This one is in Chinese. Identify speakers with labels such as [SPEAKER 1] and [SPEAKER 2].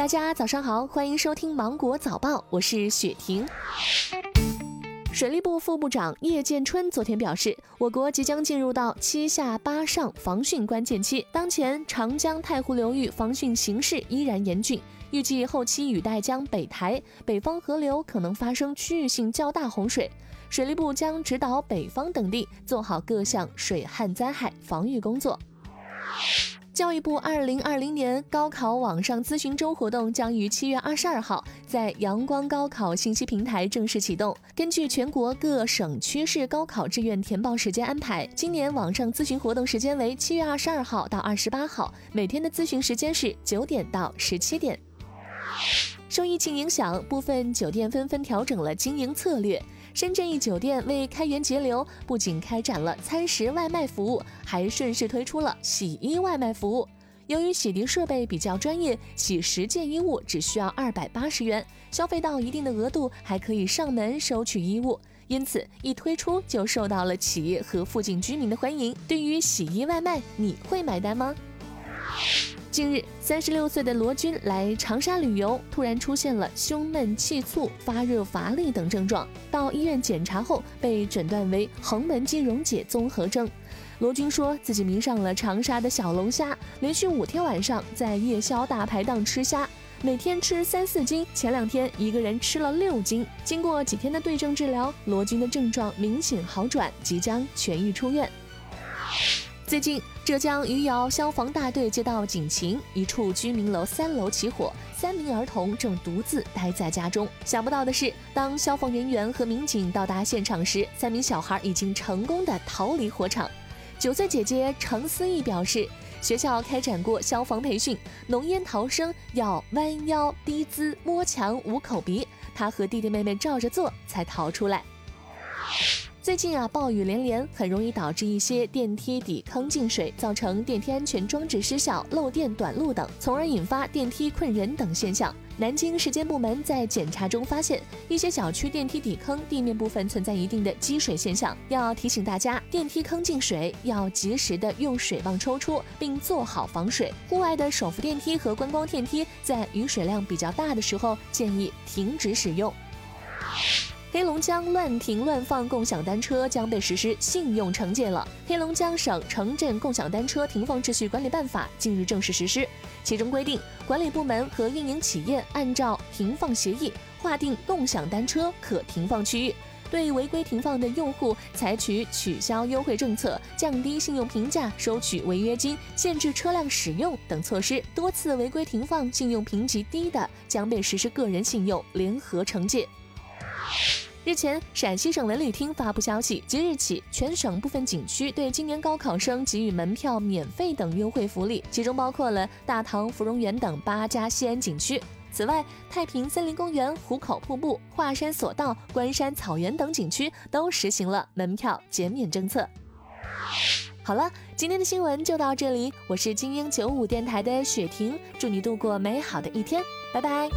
[SPEAKER 1] 大家早上好，欢迎收听芒果早报，我是雪婷。水利部副部长叶建春昨天表示，我国即将进入到七下八上防汛关键期，当前长江太湖流域防汛形势依然严峻，预计后期雨带将北抬，北方河流可能发生区域性较大洪水。水利部将指导北方等地做好各项水旱灾害防御工作。教育部二零二零年高考网上咨询周活动将于七月二十二号在阳光高考信息平台正式启动。根据全国各省区市高考志愿填报时间安排，今年网上咨询活动时间为七月二十二号到二十八号，每天的咨询时间是九点到十七点。受疫情影响，部分酒店纷纷调整了经营策略。深圳一酒店为开源节流，不仅开展了餐食外卖服务，还顺势推出了洗衣外卖服务。由于洗涤设备比较专业，洗十件衣物只需要二百八十元，消费到一定的额度还可以上门收取衣物，因此一推出就受到了企业和附近居民的欢迎。对于洗衣外卖，你会买单吗？近日，三十六岁的罗军来长沙旅游，突然出现了胸闷、气促、发热、乏力等症状。到医院检查后，被诊断为横纹肌溶解综合征。罗军说自己迷上了长沙的小龙虾，连续五天晚上在夜宵大排档吃虾，每天吃三四斤。前两天一个人吃了六斤。经过几天的对症治疗，罗军的症状明显好转，即将痊愈出院。最近，浙江余姚消防大队接到警情，一处居民楼三楼起火，三名儿童正独自待在家中。想不到的是，当消防人员和民警到达现场时，三名小孩已经成功的逃离火场。九岁姐姐程思义表示，学校开展过消防培训，浓烟逃生要弯腰、低姿、摸墙、捂口鼻，她和弟弟妹妹照着做才逃出来。最近啊，暴雨连连，很容易导致一些电梯底坑进水，造成电梯安全装置失效、漏电短路等，从而引发电梯困人等现象。南京市监部门在检查中发现，一些小区电梯底坑地面部分存在一定的积水现象，要提醒大家，电梯坑进水要及时的用水泵抽出，并做好防水。户外的手扶电梯和观光电梯在雨水量比较大的时候，建议停止使用。黑龙江乱停乱放共享单车将被实施信用惩戒了。黑龙江省城镇共享单车停放秩序管理办法近日正式实施，其中规定，管理部门和运营企业按照停放协议划定共享单车可停放区域，对违规停放的用户采取取消优惠政策、降低信用评价、收取违约金、限制车辆使用等措施。多次违规停放、信用评级低的，将被实施个人信用联合惩戒。日前，陕西省文旅厅发布消息，即日起，全省部分景区对今年高考生给予门票免费等优惠福利，其中包括了大唐芙蓉园等八家西安景区。此外，太平森林公园、壶口瀑布、华山索道、关山草原等景区都实行了门票减免政策。好了，今天的新闻就到这里，我是精英九五电台的雪婷，祝你度过美好的一天，拜拜。